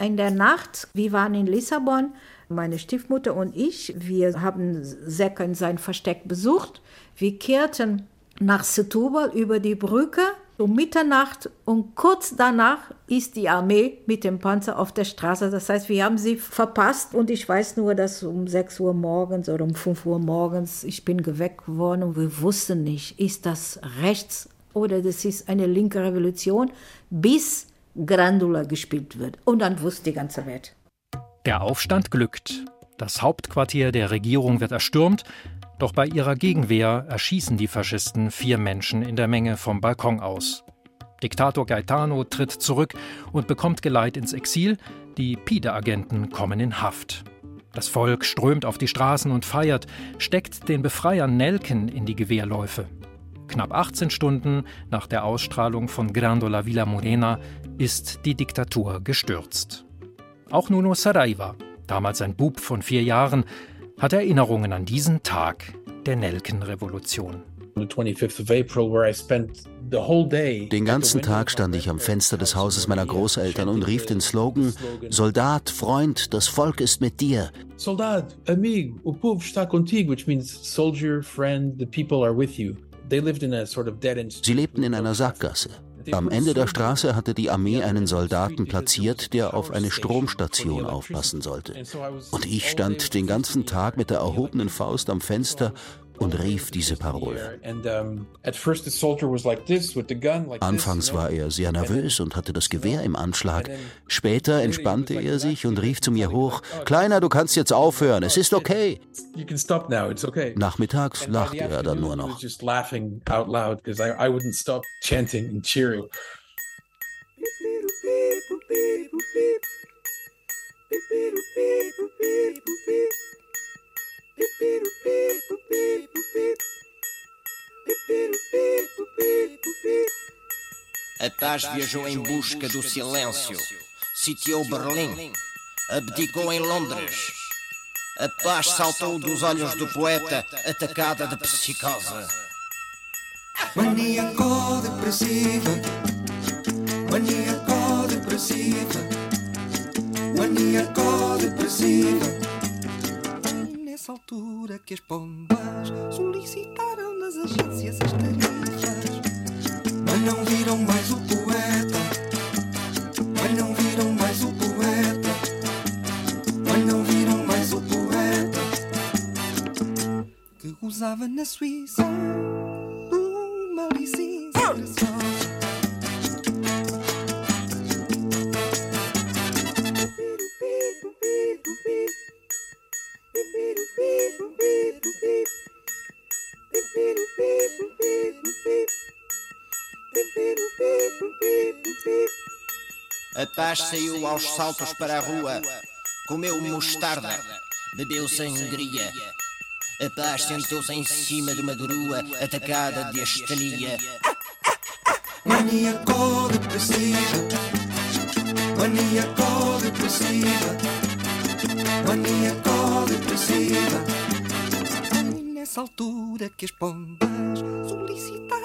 In der Nacht, wir waren in Lissabon, meine Stiefmutter und ich, wir haben Säcker in sein Versteck besucht. Wir kehrten nach Setúbal über die Brücke um Mitternacht und kurz danach ist die Armee mit dem Panzer auf der Straße. Das heißt, wir haben sie verpasst und ich weiß nur, dass um 6 Uhr morgens oder um 5 Uhr morgens ich bin geweckt worden und wir wussten nicht, ist das rechts oder das ist eine linke Revolution, bis Grandula gespielt wird. Und dann wusste die ganze Welt. Der Aufstand glückt. Das Hauptquartier der Regierung wird erstürmt, doch bei ihrer Gegenwehr erschießen die Faschisten vier Menschen in der Menge vom Balkon aus. Diktator Gaetano tritt zurück und bekommt Geleit ins Exil, die PIDE-Agenten kommen in Haft. Das Volk strömt auf die Straßen und feiert, steckt den Befreier Nelken in die Gewehrläufe. Knapp 18 Stunden nach der Ausstrahlung von Grandola Villa Morena ist die Diktatur gestürzt. Auch Nuno Saraiva, damals ein Bub von vier Jahren, hat Erinnerungen an diesen Tag der Nelkenrevolution. Den ganzen Tag stand ich am Fenster des Hauses meiner Großeltern und rief den Slogan Soldat, Freund, das Volk ist mit dir. Soldado, amigo, o povo está contigo, which means soldier, friend, the people are with you. They lived in a sort of dead end Sie lebten in einer Sackgasse. Am Ende der Straße hatte die Armee einen Soldaten platziert, der auf eine Stromstation aufpassen sollte. Und ich stand den ganzen Tag mit der erhobenen Faust am Fenster und rief diese Parole. Anfangs war er sehr nervös und hatte das Gewehr im Anschlag. Später entspannte er sich und rief zu mir hoch, Kleiner, du kannst jetzt aufhören, es ist okay. Nachmittags lachte er dann nur noch. A paz viajou em busca do silêncio, sitiou Berlim, abdicou em Londres. A paz saltou dos olhos do poeta, atacada de psicose. Maníaco-depressiva, maníaco-depressiva, maníaco-depressiva. Nessa altura que as pombas solicitaram nas agências as tarifas, mas não viram mais o poeta, mas não viram mais o poeta, mas não viram mais o poeta que gozava na Suíça. Uma licença graciosa. A paz saiu aos saltos para a rua, comeu mostarda, bebeu sangria. A paz sentou-se em cima de uma grua atacada de astenia. Maníaco-depressiva, maníaco-depressiva, maníaco-depressiva. Foi nessa altura que as pombas solicitaram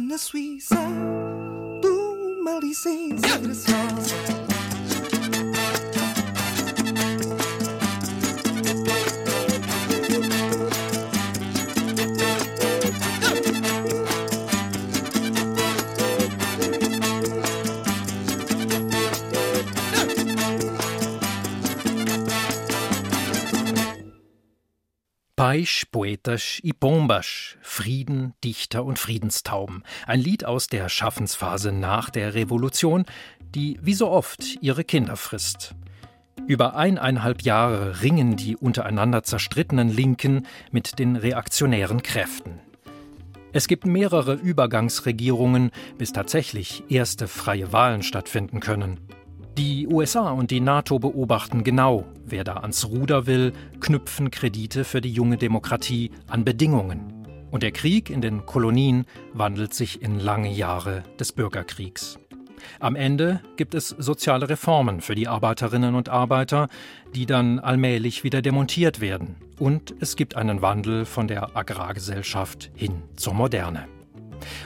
na Suíça de uma licença graciosa. Pais, Poetas i Bombas, Frieden, Dichter und Friedenstauben. Ein Lied aus der Schaffensphase nach der Revolution, die wie so oft ihre Kinder frisst. Über eineinhalb Jahre ringen die untereinander zerstrittenen Linken mit den reaktionären Kräften. Es gibt mehrere Übergangsregierungen, bis tatsächlich erste freie Wahlen stattfinden können. Die USA und die NATO beobachten genau, wer da ans Ruder will, knüpfen Kredite für die junge Demokratie an Bedingungen. Und der Krieg in den Kolonien wandelt sich in lange Jahre des Bürgerkriegs. Am Ende gibt es soziale Reformen für die Arbeiterinnen und Arbeiter, die dann allmählich wieder demontiert werden. Und es gibt einen Wandel von der Agrargesellschaft hin zur Moderne.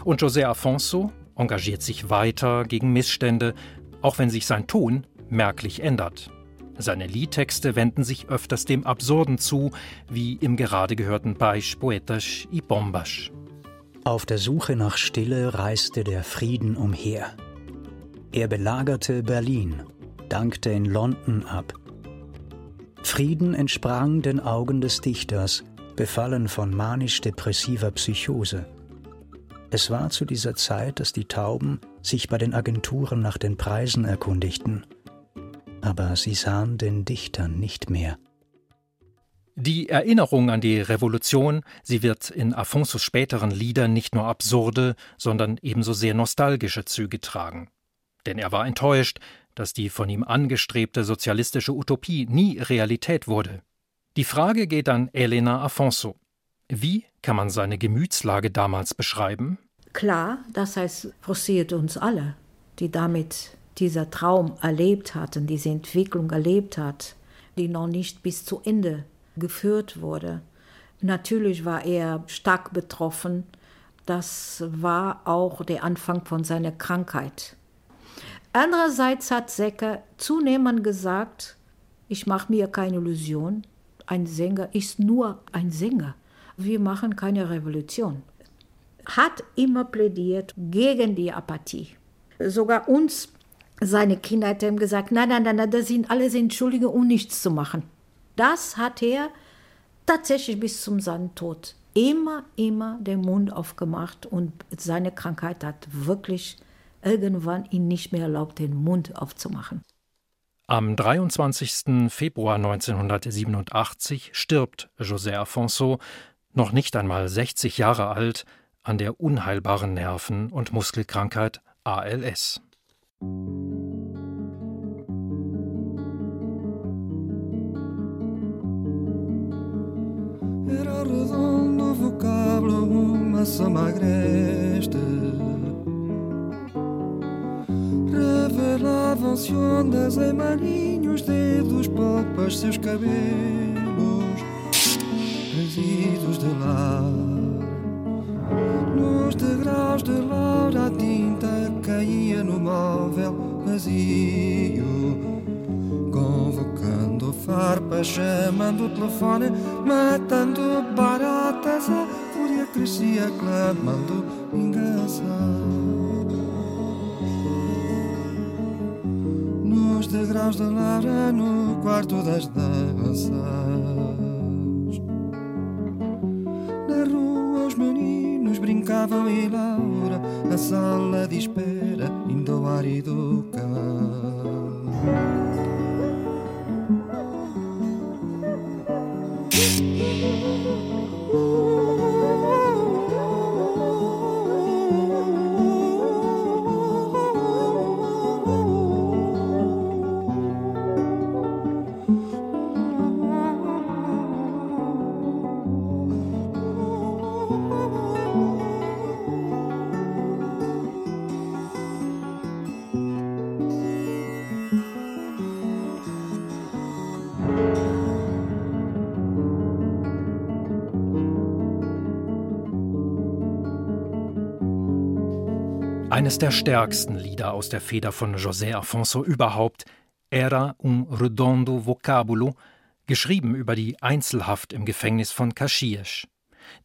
Und José Afonso engagiert sich weiter gegen Missstände, auch wenn sich sein Ton merklich ändert. Seine Liedtexte wenden sich öfters dem Absurden zu, wie im gerade gehörten Baix Poetas y Bombas. Auf der Suche nach Stille reiste der Frieden umher. Er belagerte Berlin, dankte in London ab. Frieden entsprang den Augen des Dichters, befallen von manisch-depressiver Psychose. Es war zu dieser Zeit, dass die Tauben sich bei den Agenturen nach den Preisen erkundigten. Aber sie sahen den Dichtern nicht mehr. Die Erinnerung an die Revolution, sie wird in Afonsos späteren Liedern nicht nur absurde, sondern ebenso sehr nostalgische Züge tragen. Denn er war enttäuscht, dass die von ihm angestrebte sozialistische Utopie nie Realität wurde. Die Frage geht an Elena Afonso. Wie kann man seine Gemütslage damals beschreiben? Klar, das heißt, frustriert uns alle, die damit dieser Traum erlebt hatten, diese Entwicklung erlebt hat, die noch nicht bis zu Ende geführt wurde. Natürlich war er stark betroffen. Das war auch der Anfang von seiner Krankheit. Andererseits hat Secker zunehmend gesagt, ich mache mir keine Illusion, ein Sänger ist nur ein Sänger. Wir machen keine Revolution. hat immer plädiert gegen die Apathie. Sogar uns, seine Kinder, hat ihm gesagt, nein, nein, nein, das sind alles Entschuldigungen, um nichts zu machen. Das hat er tatsächlich bis zum Sandtod immer, immer den Mund aufgemacht und seine Krankheit hat wirklich irgendwann ihn nicht mehr erlaubt, den Mund aufzumachen. Am 23. Februar 1987 stirbt José Afonso, noch nicht einmal 60 Jahre alt, an der unheilbaren Nerven- und Muskelkrankheit ALS. Era redondo vocábulo, massa magreste Revelavam-se ondas em marinhos dedos, polpas, seus cabelos Resíduos de lar. Nos degraus de laura a tinta caía no móvel vazio Convocando farpas, chamando o telefone Matando baratas, a fúria crescia clamando engraçado Nos degraus da Laura, no quarto das danças brincavam e Laura Na sala de espera, indo ar e do cão Eines der stärksten Lieder aus der Feder von José Afonso überhaupt, Era un redondo vocábulo, geschrieben über die Einzelhaft im Gefängnis von Caxias.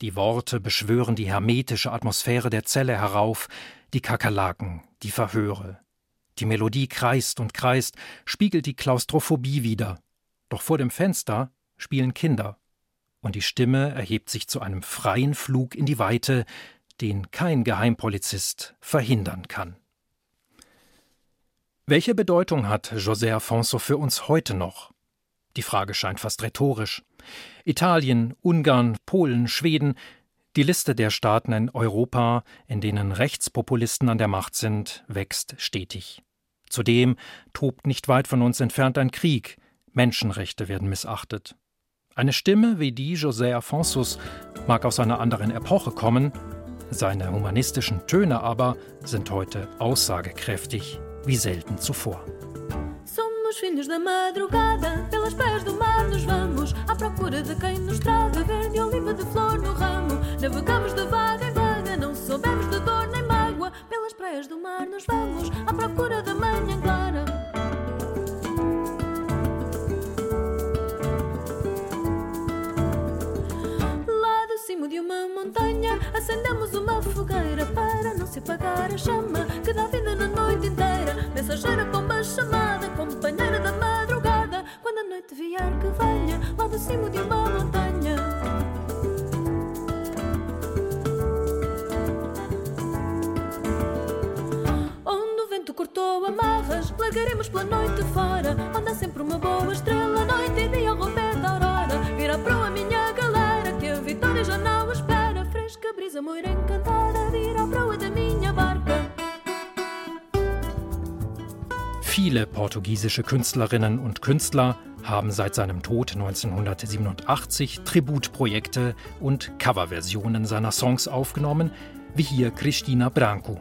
Die Worte beschwören die hermetische Atmosphäre der Zelle herauf, die Kakerlaken, die Verhöre. Die Melodie kreist und kreist, spiegelt die Klaustrophobie wider. Doch vor dem Fenster spielen Kinder. Und die Stimme erhebt sich zu einem freien Flug in die Weite, den kein Geheimpolizist verhindern kann. Welche Bedeutung hat José Afonso für uns heute noch? Die Frage scheint fast rhetorisch. Italien, Ungarn, Polen, Schweden, die Liste der Staaten in Europa, in denen Rechtspopulisten an der Macht sind, wächst stetig. Zudem tobt nicht weit von uns entfernt ein Krieg, Menschenrechte werden missachtet. Eine Stimme wie die José Afonsos mag aus einer anderen Epoche kommen, seine humanistischen Töne aber sind heute aussagekräftig wie selten zuvor. Somos filhos da madrugada, pelas praias do mar nos vamos, à procura de quem nos traga verde oliva de flor no ramo. Navegamos de vaga em vaga, não soubemos de dor nem mágoa, pelas praias do mar nos vamos, à procura da manhã clara. Cimo de uma montanha, acendemos uma fogueira para não se apagar a chama que dá vida na noite inteira. Mensageira, pomba chamada, companheira da madrugada. Quando a noite vier, que venha lá do cimo de uma montanha. Onde o vento cortou amarras, largaremos pela noite fora. Há sempre uma boa estrela, noite e dia ao romper da aurora. Vira para a minha galera, Fresca brisa, moira encantada, vira a proa da minha barca. Viele portugiesische Künstlerinnen und Künstler haben seit seinem Tod 1987 Tributprojekte und Coverversionen seiner Songs aufgenommen, wie hier Cristina Branco.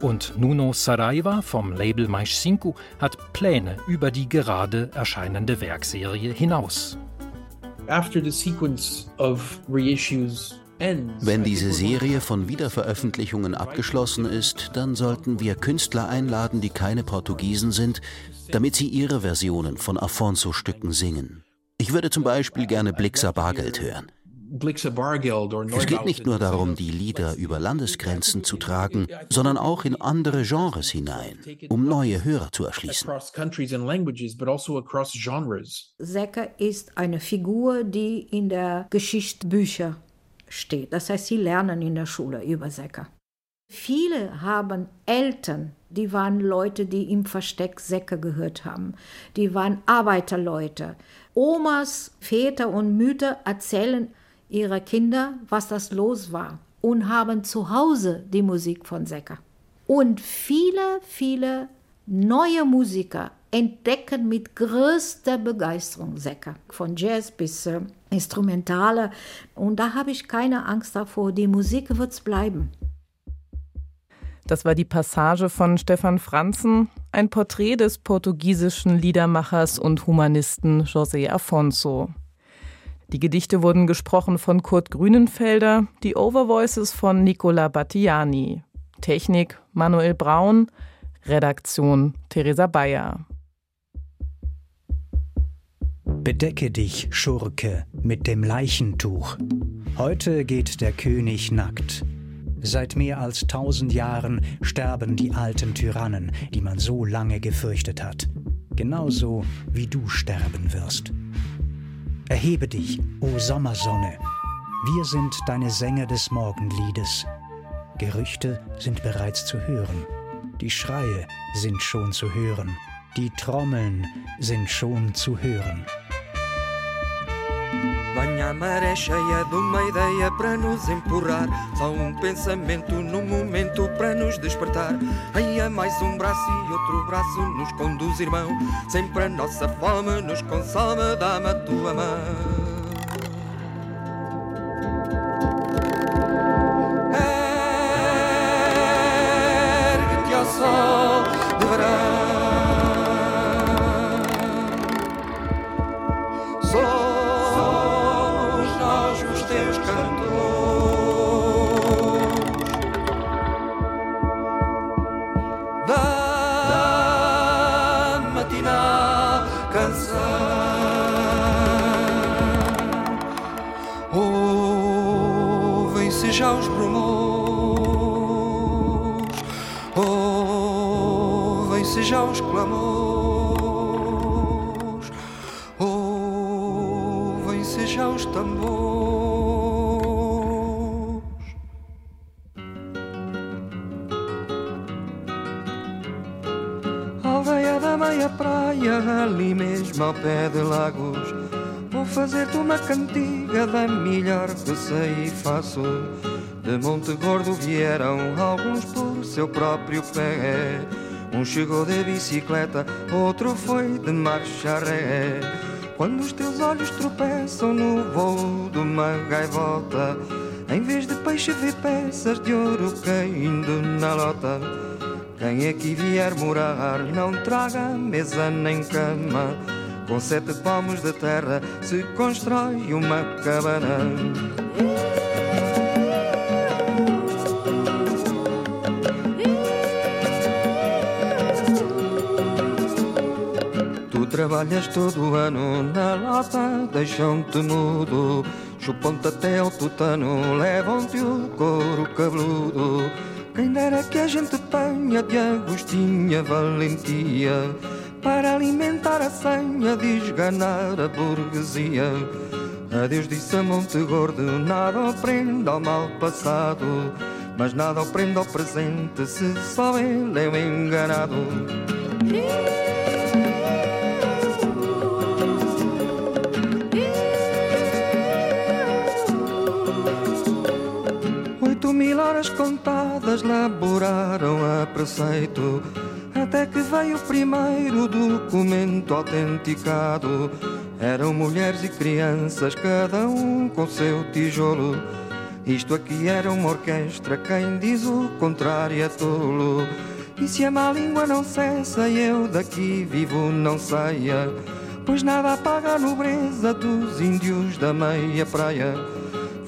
Und Nuno Saraiva vom Label Mais Cinco hat Pläne über die gerade erscheinende Werkserie hinaus. After the sequence of reissues Wenn diese Serie von Wiederveröffentlichungen abgeschlossen ist, dann sollten wir Künstler einladen, die keine Portugiesen sind, damit sie ihre Versionen von Afonso-Stücken singen. Ich würde zum Beispiel gerne Blixa Bargeld hören. Es geht nicht nur darum, die Lieder über Landesgrenzen zu tragen, sondern auch in andere Genres hinein, um neue Hörer zu erschließen. Secker ist eine Figur, die in der Geschichtsbücher steht. Das heißt, sie lernen in der Schule über Säcker. Viele haben Eltern, die waren Leute, die im Versteck Säcke gehört haben. Die waren Arbeiterleute. Omas, Väter und Mütter erzählen ihrer Kinder, was das los war und haben zu Hause die Musik von Säcker. Und viele, viele neue Musiker entdecken mit größter Begeisterung Säcker, von Jazz bis äh, Instrumentale. Und da habe ich keine Angst davor, die Musik wird es bleiben. Das war die Passage von Stefan Franzen, ein Porträt des portugiesischen Liedermachers und Humanisten José Afonso. Die Gedichte wurden gesprochen von Kurt Grünenfelder, die Overvoices von Nicola Battiani. Technik Manuel Braun, Redaktion Theresa Bayer. Bedecke dich, Schurke, mit dem Leichentuch. Heute geht der König nackt. Seit mehr als tausend Jahren sterben die alten Tyrannen, die man so lange gefürchtet hat. Genauso wie du sterben wirst. Erhebe dich, o Sommersonne. Wir sind deine Sänger des Morgenliedes. Gerüchte sind bereits zu hören. Die Schreie sind schon zu hören. Die Trommeln sind schon zu hören. Venha a maré cheia de uma ideia para nos empurrar. Só um pensamento no momento para nos despertar. Aí é mais um braço e outro braço nos conduz, irmão. Sempre a nossa fome nos consome, dá-me a tua mão. Sei e faço. De Monte Gordo vieram alguns por seu próprio pé. Um chegou de bicicleta, outro foi de marcha ré. Quando os teus olhos tropeçam no voo de uma gaivota, em vez de peixe vê peças de ouro caindo na lota. Quem aqui vier morar, não traga mesa nem cama com sete palmos de terra se constrói uma cabana. Trabalhas todo ano na lata, deixam-te mudo. Chupam-te até ao tutano, levam-te o couro cabeludo. Quem dera que a gente tenha de Agostinha valentia para alimentar a senha esganar a burguesia. Adeus disse a Monte Gordo, nada aprenda ao mal passado, mas nada aprenda ao presente se só ele é o enganado. Mil horas contadas laboraram a preceito até que veio o primeiro documento autenticado. Eram mulheres e crianças, cada um com seu tijolo. Isto aqui era uma orquestra, quem diz o contrário é tolo. E se a má língua não cessa, eu daqui vivo não saia. Pois nada apaga a nobreza dos índios da meia praia.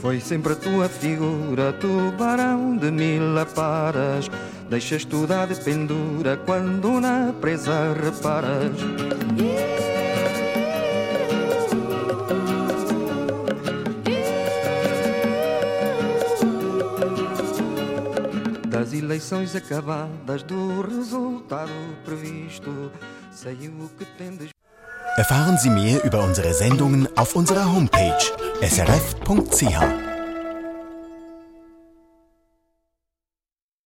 Foi sempre a tua figura, tubarão de mil aparas. Deixas tudo à dependura quando na presa reparas. Das eleições acabadas, do resultado previsto, sei o que tendes. Erfahren Sie mehr über unsere Sendungen auf unserer Homepage srf.ch.